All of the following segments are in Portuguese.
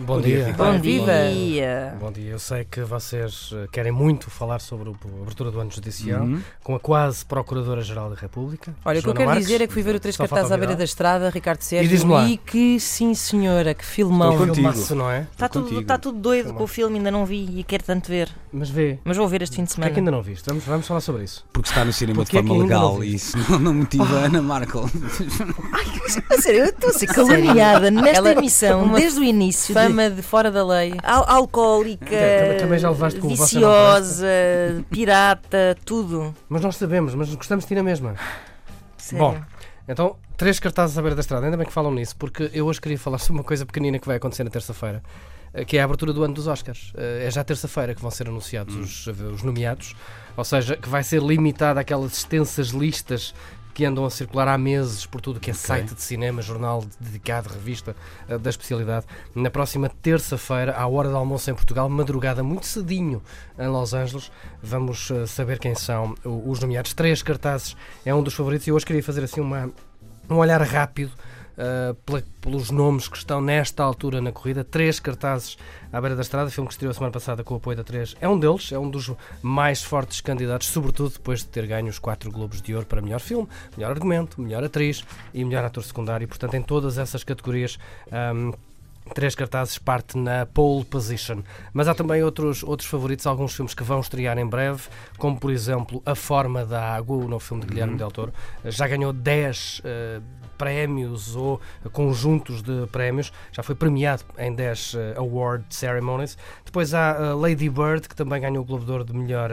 Bom, dia. Bom dia. dia. Bom dia. Eu sei que vocês eh, querem muito falar sobre a abertura do ano judicial Uhum. com a quase Procuradora-Geral da República. Olha, o que eu quero Marques. dizer é que fui ver o Três Só Cartazes à beira da estrada, Ricardo Sérgio, lá. e que sim senhora, que filmão. Estou contigo. Filmaço, não é? Está tudo, contigo. está tudo doido com o filme, ainda não vi e quero tanto ver. Mas vê. Mas vou ver este fim de Porquê é que semana. ainda não viste? Vamos, vamos falar sobre isso. Porque está no cinema Porquê é de que forma não legal e isso não, não motiva a Ana Markel. A sério, eu estou a ser caluniada nesta Ela- emissão desde o início. Fama de fora da lei. Al alcoólica, Também- também já levaste com viciosa, pirata, tudo. Mas nós sabemos, mas gostamos de ti na mesma. Sério. Bom, então, três cartazes à beira da estrada. Ainda bem que falam nisso, porque eu hoje queria falar sobre uma coisa pequenina que vai acontecer na terça-feira, eh, que é a abertura do ano dos Oscars. Eh, É já terça-feira que vão ser anunciados os, os nomeados, ou seja, que vai ser limitada àquelas extensas listas que andam a circular há meses por tudo que é site de cinema, jornal dedicado, revista eh, da especialidade. Na próxima terça-feira, à hora do almoço em Portugal, madrugada muito cedinho em Los Angeles, vamos eh, saber quem são os nomeados. Três cartazes é um dos favoritos e hoje queria fazer assim uma, um olhar rápido pela- pelos nomes que estão nesta altura na corrida. Três cartazes à beira da estrada, filme que estreou semana passada com o apoio da 3. É um deles, é um dos mais fortes candidatos, sobretudo depois de ter ganho os quatro Globos de Ouro para melhor filme, melhor argumento, melhor atriz e melhor ator secundário. Portanto, em todas essas categorias. um, Três cartazes parte na pole position. Mas há também outros, outros favoritos, alguns filmes que vão estrear em breve, como por exemplo A Forma da Água, o novo filme de Guilherme Del Toro. Já ganhou 10 eh, prémios ou conjuntos de prémios, já foi premiado em 10 eh, award ceremonies. Depois há eh, Lady Bird, que também ganhou o Globo de Ouro de melhor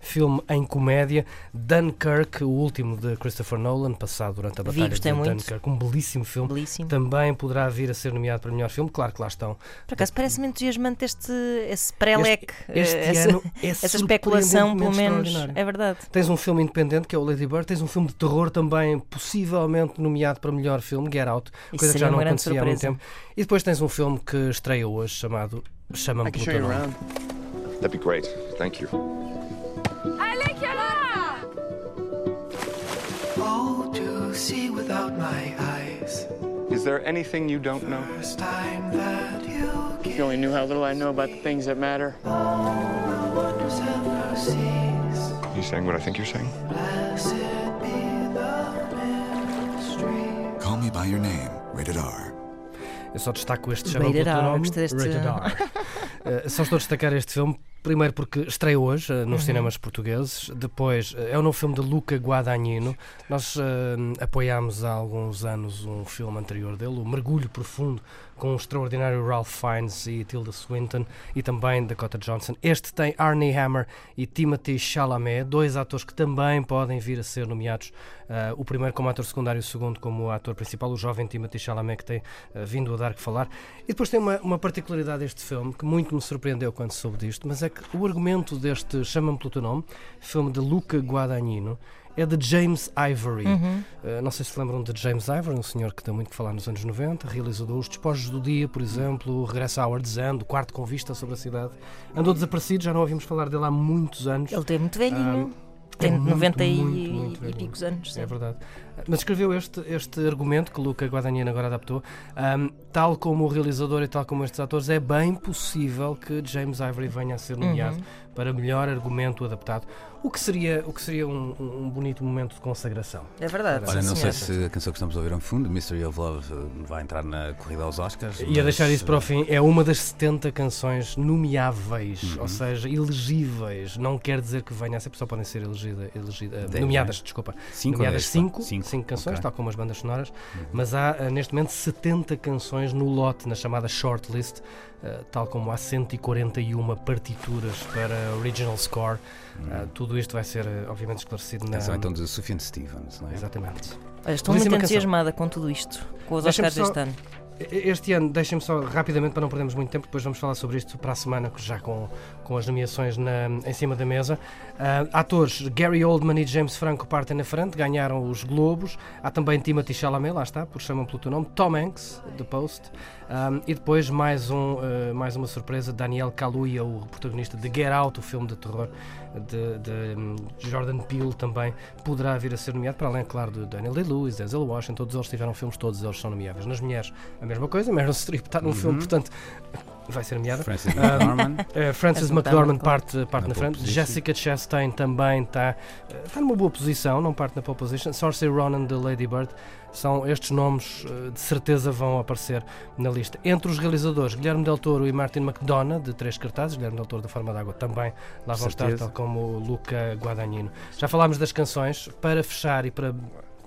filme em comédia. Dunkirk, o último de Christopher Nolan, passado durante a Vi, Batalha gostei de muito. Dunkirk. Um belíssimo filme. Belíssimo. Também poderá vir a ser nomeado para melhor filme. Claro que lá estão. Por acaso parece-me entusiasmante este, esse pré-leque. Este essa, ano é essa especulação, pelo menos. É verdade. Tens um filme independente que é o Lady Bird, tens um filme de terror também possivelmente nomeado para melhor filme, Get Out, Isso coisa que já não acontecia há muito tempo. E depois tens um filme que estreia hoje chamado Chama-me I can pelo show teu you nome. That'd be great. Thank you. Oh, to see without my eyes. Is there anything you don't know? Time that you If you only knew how little I know about the things that matter. wonders. You saying what I think you're saying? Blessed be the ministry. Call me by your name. Rated R. Eu só destaco este Chama-me Rated pelo R, nome. gostei deste- Rated R. Eh, só estou a destacar este filme. Primeiro porque estreia hoje eh, nos Uhum. cinemas portugueses, depois eh, é o novo filme de Luca Guadagnino. Nós eh, apoiámos há alguns anos um filme anterior dele, O Mergulho Profundo, com o extraordinário Ralph Fiennes e Tilda Swinton e também Dakota Johnson. Este tem Arnie Hammer e Timothy Chalamet, dois atores que também podem vir a ser nomeados. o primeiro como ator secundário, o segundo como ator principal, o jovem Timothy Chalamet que tem vindo a dar que falar. E depois tem uma, uma particularidade deste filme que muito me surpreendeu quando soube disto, mas é o argumento deste Chama-me pelo teu nome, filme de Luca Guadagnino, é de James Ivory. Uhum. Uh, não sei se lembram de James Ivory, um senhor que deu muito que falar nos anos 90, realizador Os Despojos do Dia, por exemplo, o Regresso à Howard's End, o Quarto com Vista sobre a Cidade. Andou desaparecido, já não ouvimos falar dele há muitos anos. Ele tem muito velhinho. Ah, tem é muito, 90 e, muito, muito e picos anos. sim. É verdade. Mas escreveu este, este argumento que Luca Guadagnino agora adaptou. Ahm, tal como o realizador e tal como estes atores, é bem possível que James Ivory venha a ser nomeado Uhum. para melhor argumento adaptado. O que seria, o que seria um, um bonito momento de consagração. É verdade. Olha, não sei se a canção que estamos a ouvir ao fundo, Mystery of Love, eh, vai entrar na corrida aos Oscars. E a deixar isso para o eh, fim, é uma das 70 canções nomeáveis, Uhum. ou seja, elegíveis. Não quer dizer que venha a ser, só podem ser elegida, elegida, Dez, nomeadas, não é? desculpa. Cinco nomeadas dez, 5 cinco, cinco canções, ok. tal como as bandas sonoras, mas há eh, neste momento 70 canções no lote, na chamada shortlist, eh, tal como há 141 partituras para original score. Eh, tudo isto vai ser, eh, obviamente, esclarecido na. Canção então de Sufjan Stevens, não é? Exatamente. Olha, estou Belíssima muito canção. entusiasmada com tudo isto, com os Oscars só- deste ano. Este ano, deixem-me só rapidamente para não perdermos muito tempo, depois vamos falar sobre isto para a semana, já com, com as nomeações na, em cima da mesa. Ah, atores Gary Oldman e James Franco partem na frente, ganharam os Globos. Há também Timothy Chalamet, lá está, por chamam pelo teu nome, Tom Hanks, The Post. Ah, e depois mais, um, ah, mais uma surpresa, Daniel Kaluuya, o protagonista de Get Out, o filme de terror de, de, Jordan Peele também poderá vir a ser nomeado, para além, claro, de Daniel Day-Lewis, Denzel Washington, todos eles tiveram filmes, todos eles são nomeáveis. Nas mulheres, mesma coisa, Meryl Streep está num filme, portanto, vai ser nomeada. Francis Ah, McDormand. Uh, Francis Frances McDormand parte, parte Na na frente. position. Jessica Chastain também está está numa boa posição, não parte na pole position. Saoirse Ronan de Lady Bird são estes nomes uh, de certeza vão aparecer na lista. Entre os realizadores, Guilherme Del Toro e Martin McDonough, de três cartazes, Guilherme Del Toro da Forma d'Água também lá vão estar, tal como o Luca Guadagnino. Já falámos das canções, para fechar e para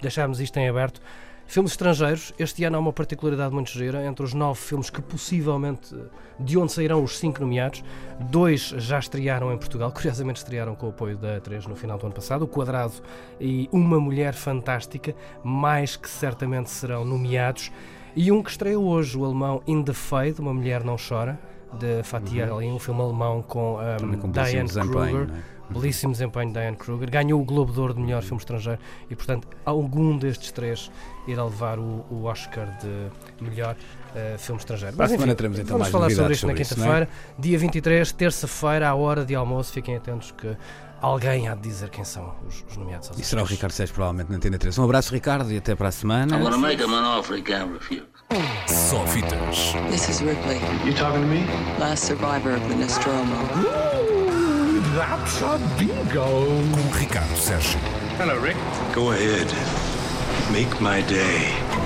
deixarmos isto em aberto, Filmes estrangeiros, este ano há uma particularidade muito gira. Entre os nove filmes que possivelmente de onde sairão os cinco nomeados, dois já estrearam em Portugal, curiosamente estrearam com o apoio da A3 no final do ano passado: O Quadrado e Uma Mulher Fantástica, mais que certamente serão nomeados. E um que estreia hoje, o alemão In the Fade, Uma Mulher Não Chora, de Fatih Ali, um filme alemão com, um, com Diane. Kruger. É? Belíssimo desempenho de Diane Kruger. Ganhou o Globo de Ouro de melhor filme estrangeiro e, portanto, algum destes três irá levar o, o Oscar de melhor eh, filme estrangeiro. A Mas, semana teremos, então, vamos mais falar sobre isto na sobre isso, não é? quinta-feira, dia 23, terça-feira, à hora de almoço. Fiquem atentos que alguém há de dizer quem são os, os nomeados aos E será o. Ricardo Sérgio, provavelmente, na Antena 3. Um abraço, Ricardo, e até para a semana. I'm gonna make refuse. Só fitas. This is Ripley, You talking to me? last survivor of the Nostromo. Ooh, that's a bingo. Com Ricardo Sérgio. Hello, Rick. Go ahead. Make my day.